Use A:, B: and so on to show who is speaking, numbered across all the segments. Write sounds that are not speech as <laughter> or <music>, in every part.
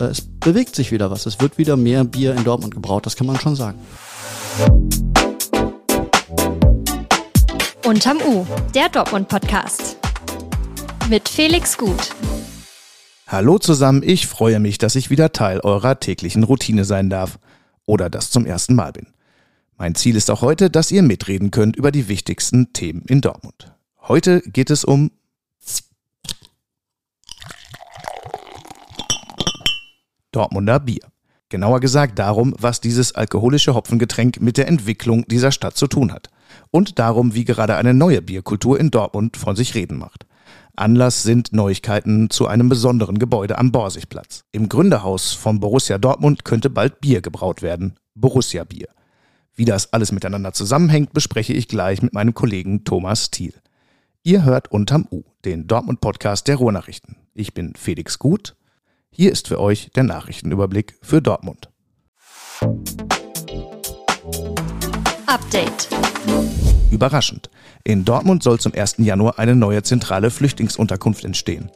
A: äh, es bewegt sich wieder was. Es wird wieder mehr Bier in Dortmund gebraut, das kann man schon sagen.
B: Unterm U, der Dortmund-Podcast. Mit Felix Gut.
C: Hallo zusammen, ich freue mich, dass ich wieder Teil eurer täglichen Routine sein darf. Oder das zum ersten Mal bin. Mein Ziel ist auch heute, dass ihr mitreden könnt über die wichtigsten Themen in Dortmund. Heute geht es um Dortmunder Bier. Genauer gesagt darum, was dieses alkoholische Hopfengetränk mit der Entwicklung dieser Stadt zu tun hat. Und darum, wie gerade eine neue Bierkultur in Dortmund von sich reden macht. Anlass sind Neuigkeiten zu einem besonderen Gebäude am Borsigplatz. Im Gründerhaus von Borussia Dortmund könnte bald Bier gebraut werden. Borussia Bier. Wie das alles miteinander zusammenhängt, bespreche ich gleich mit meinem Kollegen Thomas Thiel. Ihr hört unterm U, den Dortmund-Podcast der Ruhrnachrichten. Ich bin Felix Gut hier ist für euch der Nachrichtenüberblick für Dortmund.
B: Update.
C: Überraschend. In Dortmund soll zum 1. Januar eine neue zentrale Flüchtlingsunterkunft entstehen.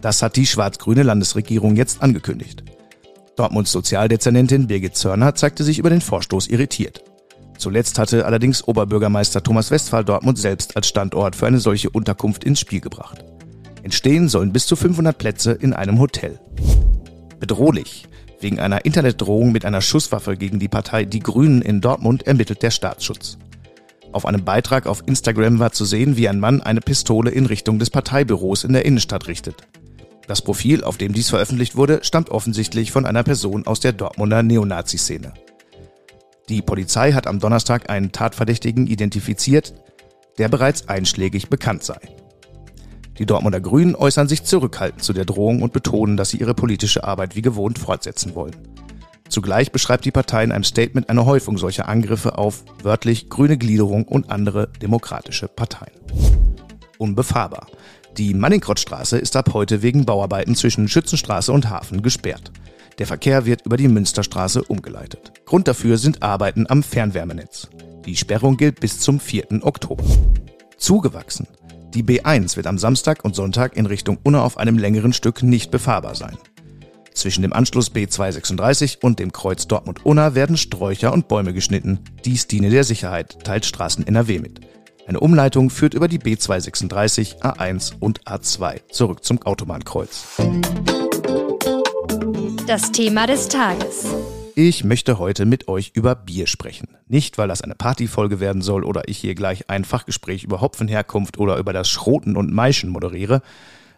C: Das hat die schwarz-grüne Landesregierung jetzt angekündigt. Dortmunds Sozialdezernentin Birgit Zörner zeigte sich über den Vorstoß irritiert. Zuletzt hatte allerdings Oberbürgermeister Thomas Westphal Dortmund selbst als Standort für eine solche Unterkunft ins Spiel gebracht. Entstehen sollen bis zu 500 Plätze in einem Hotel. Bedrohlich. Wegen einer Internetdrohung mit einer Schusswaffe gegen die Partei Die Grünen in Dortmund ermittelt der Staatsschutz. Auf einem Beitrag auf Instagram war zu sehen, wie ein Mann eine Pistole in Richtung des Parteibüros in der Innenstadt richtet. Das Profil, auf dem dies veröffentlicht wurde, stammt offensichtlich von einer Person aus der Dortmunder Neonazi-Szene. Die Polizei hat am Donnerstag einen Tatverdächtigen identifiziert, der bereits einschlägig bekannt sei. Die Dortmunder Grünen äußern sich zurückhaltend zu der Drohung und betonen, dass sie ihre politische Arbeit wie gewohnt fortsetzen wollen. Zugleich beschreibt die Partei in einem Statement eine Häufung solcher Angriffe auf wörtlich grüne Gliederung und andere demokratische Parteien. Unbefahrbar. Die Manningrottstraße ist ab heute wegen Bauarbeiten zwischen Schützenstraße und Hafen gesperrt. Der Verkehr wird über die Münsterstraße umgeleitet. Grund dafür sind Arbeiten am Fernwärmenetz. Die Sperrung gilt bis zum 4. Oktober. Zugewachsen. Die B1 wird am Samstag und Sonntag in Richtung Unna auf einem längeren Stück nicht befahrbar sein. Zwischen dem Anschluss B236 und dem Kreuz Dortmund-Unna werden Sträucher und Bäume geschnitten. Dies diene der Sicherheit, teilt Straßen NRW mit. Eine Umleitung führt über die B236, A1 und A2 zurück zum Autobahnkreuz.
B: Das Thema des Tages.
C: Ich möchte heute mit euch über Bier sprechen. Nicht, weil das eine Partyfolge werden soll oder ich hier gleich ein Fachgespräch über Hopfenherkunft oder über das Schroten und Maischen moderiere,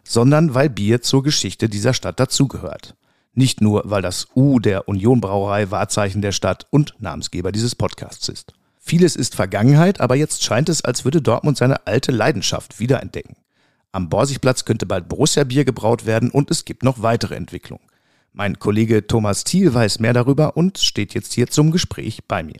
C: sondern weil Bier zur Geschichte dieser Stadt dazugehört. Nicht nur, weil das U der Union Brauerei Wahrzeichen der Stadt und Namensgeber dieses Podcasts ist. Vieles ist Vergangenheit, aber jetzt scheint es, als würde Dortmund seine alte Leidenschaft wiederentdecken. Am Borsigplatz könnte bald Borussia Bier gebraut werden und es gibt noch weitere Entwicklungen. Mein Kollege Thomas Thiel weiß mehr darüber und steht jetzt hier zum Gespräch bei mir.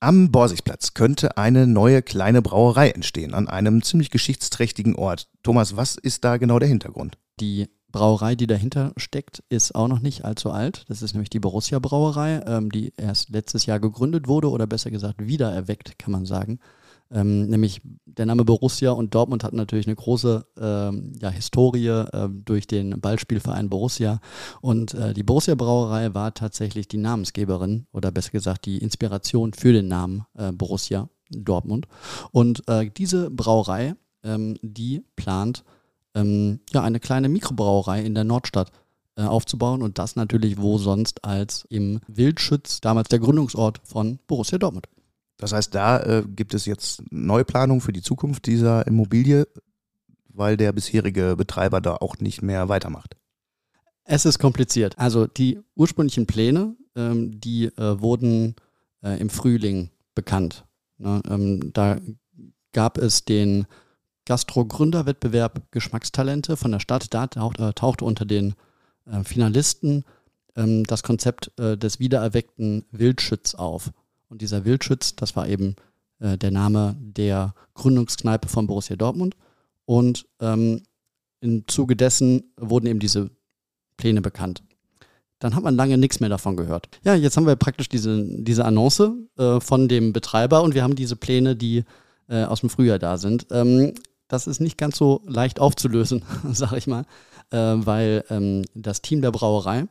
C: Am Borsigplatz könnte eine neue kleine Brauerei entstehen, an einem ziemlich geschichtsträchtigen Ort. Thomas, was ist da genau der Hintergrund?
A: Die Brauerei, die dahinter steckt, ist auch noch nicht allzu alt. Das ist nämlich die Borussia Brauerei, ähm, die erst letztes Jahr gegründet wurde oder besser gesagt wiedererweckt, kann man sagen. Ähm, nämlich der Name Borussia und Dortmund hat natürlich eine große ähm, ja, Historie äh, durch den Ballspielverein Borussia. Und äh, die Borussia Brauerei war tatsächlich die Namensgeberin oder besser gesagt die Inspiration für den Namen äh, Borussia Dortmund. Und äh, diese Brauerei, ähm, die plant ähm, ja eine kleine Mikrobrauerei in der Nordstadt äh, aufzubauen und das natürlich wo sonst als im Wildschütz, damals der Gründungsort von Borussia Dortmund.
C: Das heißt, da äh, gibt es jetzt Neuplanung für die Zukunft dieser Immobilie, weil der bisherige Betreiber da auch nicht mehr weitermacht.
A: Es ist kompliziert. Also die ursprünglichen Pläne, ähm, die äh, wurden äh, im Frühling bekannt. Ne? Ähm, da gab es den Gastro-Gründerwettbewerb Geschmackstalente von der Stadt. Da taucht, äh, tauchte unter den äh, Finalisten ähm, das Konzept äh, des wiedererweckten Wildschütz auf. Und dieser Wildschütz, das war eben äh, der Name der Gründungskneipe von Borussia Dortmund. Und ähm, im Zuge dessen wurden eben diese Pläne bekannt. Dann hat man lange nichts mehr davon gehört. Ja, jetzt haben wir praktisch diese, diese Annonce äh, von dem Betreiber und wir haben diese Pläne, die äh, aus dem Frühjahr da sind. Ähm, das ist nicht ganz so leicht aufzulösen, <laughs> sag ich mal, äh, weil ähm, das Team der Brauerei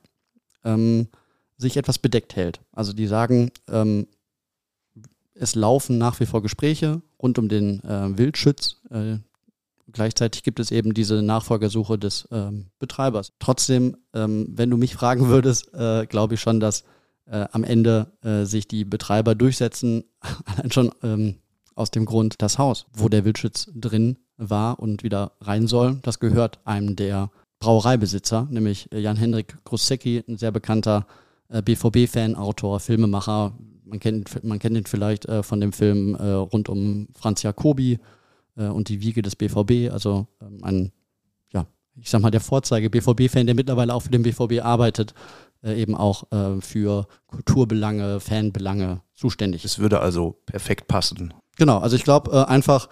A: ähm, sich etwas bedeckt hält. Also die sagen, ähm, es laufen nach wie vor Gespräche rund um den äh, Wildschütz. Äh, gleichzeitig gibt es eben diese Nachfolgersuche des ähm, Betreibers. Trotzdem, ähm, wenn du mich fragen würdest, äh, glaube ich schon, dass äh, am Ende äh, sich die Betreiber durchsetzen, <laughs> allein schon ähm, aus dem Grund, das Haus, wo der Wildschütz drin war und wieder rein soll, das gehört einem der Brauereibesitzer, nämlich Jan-Hendrik Grusecki, ein sehr bekannter äh, BVB-Fan, Autor, Filmemacher. Man kennt, man kennt ihn vielleicht äh, von dem Film äh, rund um Franz Jacobi äh, und die Wiege des BVB. Also ähm, ein, ja, ich sag mal, der Vorzeige BVB-Fan, der mittlerweile auch für den BVB arbeitet, äh, eben auch äh, für Kulturbelange, Fanbelange zuständig.
C: Es würde also perfekt passen.
A: Genau, also ich glaube einfach,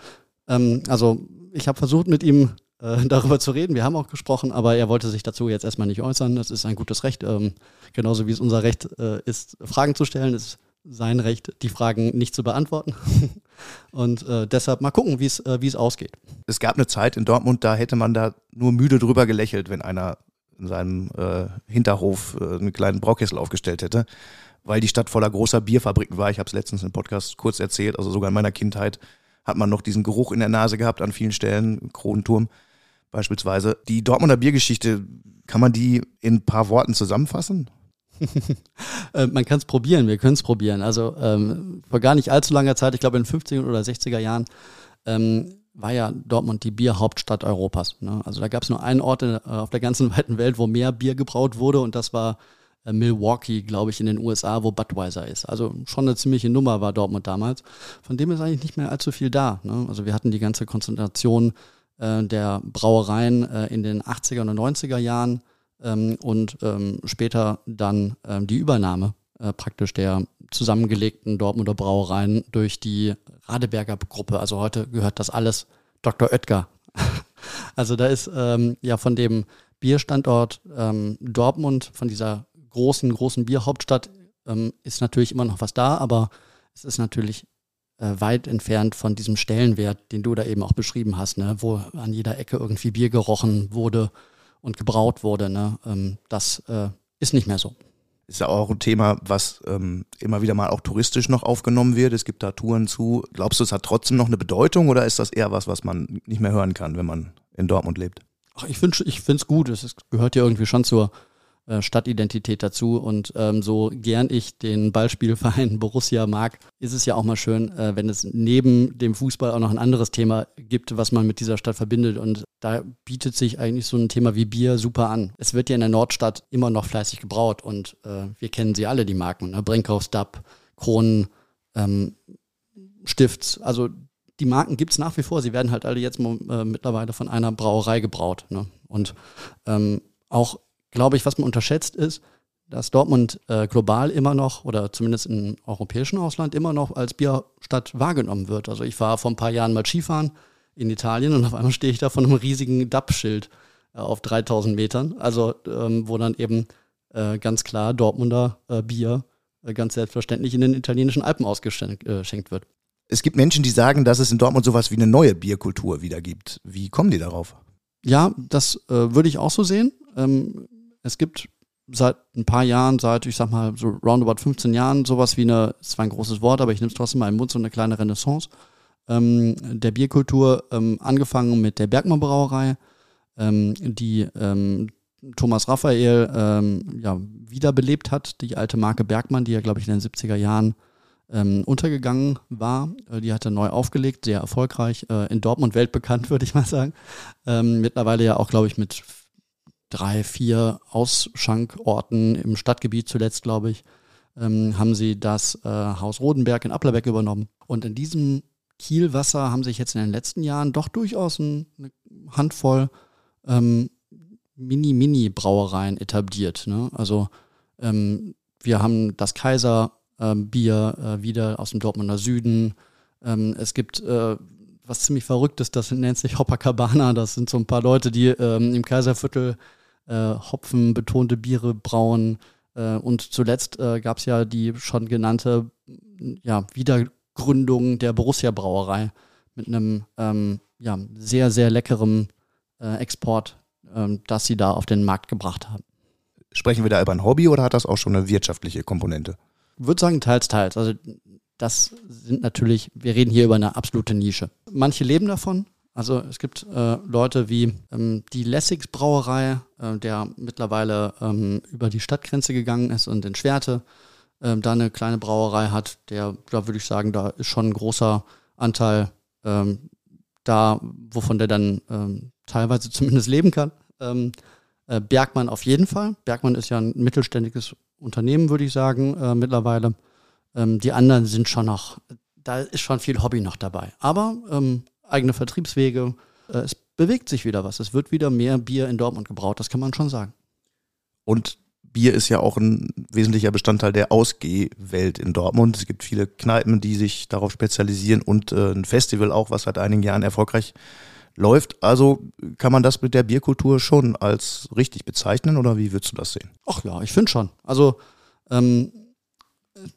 A: ähm, also ich habe versucht mit ihm äh, <laughs> darüber zu reden. Wir haben auch gesprochen, aber er wollte sich dazu jetzt erstmal nicht äußern. Das ist ein gutes Recht. Ähm, genauso wie es unser Recht äh, ist, Fragen zu stellen, ist sein Recht, die Fragen nicht zu beantworten. <laughs> Und äh, deshalb mal gucken, wie es äh, wie es ausgeht.
C: Es gab eine Zeit in Dortmund, da hätte man da nur müde drüber gelächelt, wenn einer in seinem äh, Hinterhof äh, einen kleinen Braukessel aufgestellt hätte, weil die Stadt voller großer Bierfabriken war. Ich habe es letztens im Podcast kurz erzählt, also sogar in meiner Kindheit hat man noch diesen Geruch in der Nase gehabt an vielen Stellen, Kronenturm beispielsweise. Die Dortmunder Biergeschichte, kann man die in ein paar Worten zusammenfassen?
A: Äh, man kann es probieren, wir können es probieren. Also ähm, vor gar nicht allzu langer Zeit, ich glaube in den 50er oder 60er Jahren, ähm, war ja Dortmund die Bierhauptstadt Europas. Ne? Also da gab es nur einen Ort in, äh, auf der ganzen <laughs> weiten Welt, wo mehr Bier gebraut wurde und das war äh, Milwaukee, glaube ich, in den USA, wo Budweiser ist. Also schon eine ziemliche Nummer war Dortmund damals. Von dem ist eigentlich nicht mehr allzu viel da. Ne? Also wir hatten die ganze Konzentration äh, der Brauereien äh, in den 80er und 90er Jahren ähm, und ähm, später dann ähm, die Übernahme äh, praktisch der zusammengelegten Dortmunder Brauereien durch die Radeberger Gruppe. Also heute gehört das alles Dr. Oetker. <laughs> also da ist ähm, ja von dem Bierstandort ähm, Dortmund, von dieser großen, großen Bierhauptstadt, ähm, ist natürlich immer noch was da, aber es ist natürlich äh, weit entfernt von diesem Stellenwert, den du da eben auch beschrieben hast, ne? wo an jeder Ecke irgendwie Bier gerochen wurde und gebraut wurde. Ne? Ähm, das äh, ist nicht mehr so.
C: Ist ja auch ein Thema, was ähm, immer wieder mal auch touristisch noch aufgenommen wird. Es gibt da Touren zu. Glaubst du, es hat trotzdem noch eine Bedeutung oder ist das eher was, was man nicht mehr hören kann, wenn man in Dortmund lebt?
A: Ach, ich finde es ich gut. Es gehört ja irgendwie schon zur äh, Stadtidentität dazu. Und ähm, so gern ich den Ballspielverein <laughs> Borussia mag, ist es ja auch mal schön, äh, wenn es neben dem Fußball auch noch ein anderes Thema gibt, was man mit dieser Stadt verbindet. Und da bietet sich eigentlich so ein Thema wie Bier super an. Es wird ja in der Nordstadt immer noch fleißig gebraut und äh, wir kennen sie alle, die Marken. Ne? Brinkhoffs, Dapp, Kronen, ähm, Stifts. Also die Marken gibt es nach wie vor. Sie werden halt alle jetzt äh, mittlerweile von einer Brauerei gebraut. Ne? Und ähm, auch glaube ich, was man unterschätzt ist, dass Dortmund äh, global immer noch oder zumindest im europäischen Ausland immer noch als Bierstadt wahrgenommen wird. Also ich war vor ein paar Jahren mal Skifahren in Italien und auf einmal stehe ich da von einem riesigen DAP-Schild äh, auf 3000 Metern, also ähm, wo dann eben äh, ganz klar Dortmunder äh, Bier äh, ganz selbstverständlich in den italienischen Alpen ausgeschenkt äh, wird.
C: Es gibt Menschen, die sagen, dass es in Dortmund sowas wie eine neue Bierkultur wieder gibt. Wie kommen die darauf?
A: Ja, das würde ich auch so sehen. Ähm, es gibt seit ein paar Jahren, seit ich sag mal so roundabout 15 Jahren, sowas wie eine, es war ein großes Wort, aber ich nehme es trotzdem mal im Mund, so eine kleine Renaissance ähm, der Bierkultur, ähm, angefangen mit der Bergmann Brauerei, ähm, die ähm, Thomas Raphael ähm, ja, wiederbelebt hat, die alte Marke Bergmann, die ja, glaube ich, in den 70er Jahren ähm, untergegangen war. Äh, die hat er neu aufgelegt, sehr erfolgreich, äh, in Dortmund weltbekannt, <laughs> würde ich mal sagen. mittlerweile ja auch, glaube ich, mit drei, vier Ausschankorten im Stadtgebiet zuletzt, glaube ich, ähm, haben sie das äh, Haus Rodenberg in Applerbeck übernommen. Und in diesem Kielwasser haben sich jetzt in den letzten Jahren doch durchaus ein, eine Handvoll ähm, Mini-Mini-Brauereien etabliert. Ne? Also ähm, wir haben das Kaiserbier äh, wieder aus dem Dortmunder Süden. Ähm, es gibt äh, was ziemlich Verrücktes, das nennt sich Hopacabana. Das sind so ein paar Leute, die ähm, im Kaiserviertel äh, Hopfen betonte Biere brauen. Äh, und zuletzt äh, gab es ja die schon genannte ja, Wiedergründung der Borussia Brauerei mit einem ähm, ja, sehr, sehr leckeren äh, Export, ähm, das sie da auf den Markt gebracht haben.
C: Sprechen wir da über ein Hobby oder hat das auch schon eine wirtschaftliche Komponente?
A: Ich würde sagen, teils, teils. Also das sind natürlich, wir reden hier über eine absolute Nische. Manche leben davon. Also es gibt äh, Leute wie ähm, die Lessigs Brauerei, äh, der mittlerweile ähm, über die Stadtgrenze gegangen ist und in Schwerte ähm, da eine kleine Brauerei hat. Der, da würde ich sagen, da ist schon ein großer Anteil ähm, da, wovon der dann ähm, teilweise <laughs> zumindest leben kann. Ähm, äh, Bergmann auf jeden Fall. Bergmann ist ja ein mittelständiges Unternehmen, würde ich sagen, äh, mittlerweile. Ähm, die anderen sind schon noch, da ist schon viel Hobby noch dabei. Aber eigene Vertriebswege, äh, es bewegt sich wieder was. Es wird wieder mehr Bier in Dortmund gebraut, das kann man schon sagen.
C: Und Bier ist ja auch ein wesentlicher Bestandteil der Ausgehwelt in Dortmund. Es gibt viele Kneipen, die sich darauf spezialisieren und äh, ein Festival auch, was seit einigen Jahren erfolgreich läuft. Also kann man das mit der Bierkultur schon als richtig bezeichnen oder wie würdest du das sehen?
A: Ach ja, ich finde schon. Also ähm,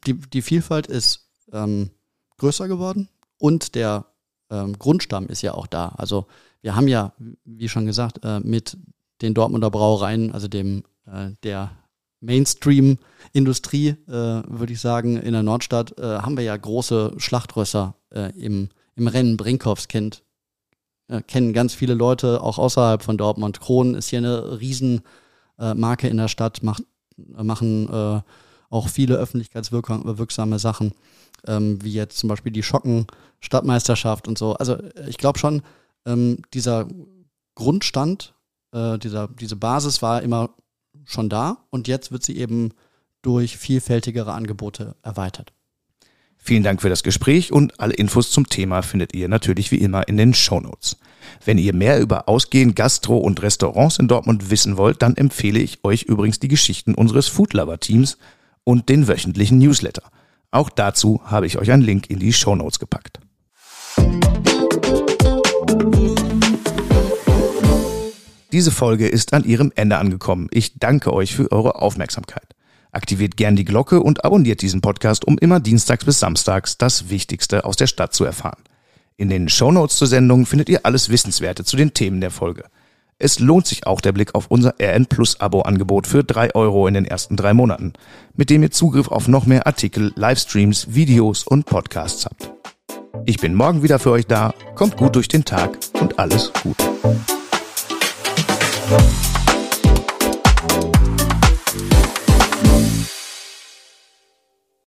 A: die, die Vielfalt ist ähm, größer geworden und der ähm, Grundstamm ist ja auch da. Also wir haben ja, wie schon gesagt, äh, mit den Dortmunder Brauereien, also dem äh, der Mainstream-Industrie, äh, würde ich sagen, in der Nordstadt, äh, haben wir ja große Schlachtrösser äh, im, im Rennen. Brinkhoffs kennt, äh, kennen ganz viele Leute, auch außerhalb von Dortmund. Kron ist hier eine Riesenmarke in der Stadt, macht, machen auch viele öffentlichkeitswirksame Sachen, ähm, wie jetzt zum Beispiel die Schocken Stadtmeisterschaft und so. Also ich glaube schon, ähm, dieser Grundstand, äh, dieser, diese Basis war immer schon da und jetzt wird sie eben durch vielfältigere Angebote erweitert.
C: Vielen Dank für das Gespräch und alle Infos zum Thema findet ihr natürlich wie immer in den Show Notes. Wenn ihr mehr über Ausgehen, Gastro und Restaurants in Dortmund wissen wollt, dann empfehle ich euch übrigens die Geschichten unseres Foodlover Teams und den wöchentlichen Newsletter. Auch dazu habe ich euch einen Link in die Show Notes gepackt. Diese Folge ist an ihrem Ende angekommen. Ich danke euch für eure Aufmerksamkeit. Aktiviert gern die Glocke und abonniert diesen Podcast, um immer dienstags bis samstags das Wichtigste aus der Stadt zu erfahren. In den Shownotes zur Sendung findet ihr alles Wissenswerte zu den Themen der Folge. Es lohnt sich auch der Blick auf unser RN Plus Abo Angebot für drei Euro in den ersten drei Monaten, mit dem ihr Zugriff auf noch mehr Artikel, Livestreams, Videos und Podcasts habt. Ich bin morgen wieder für euch da, kommt gut durch den Tag und alles Gute.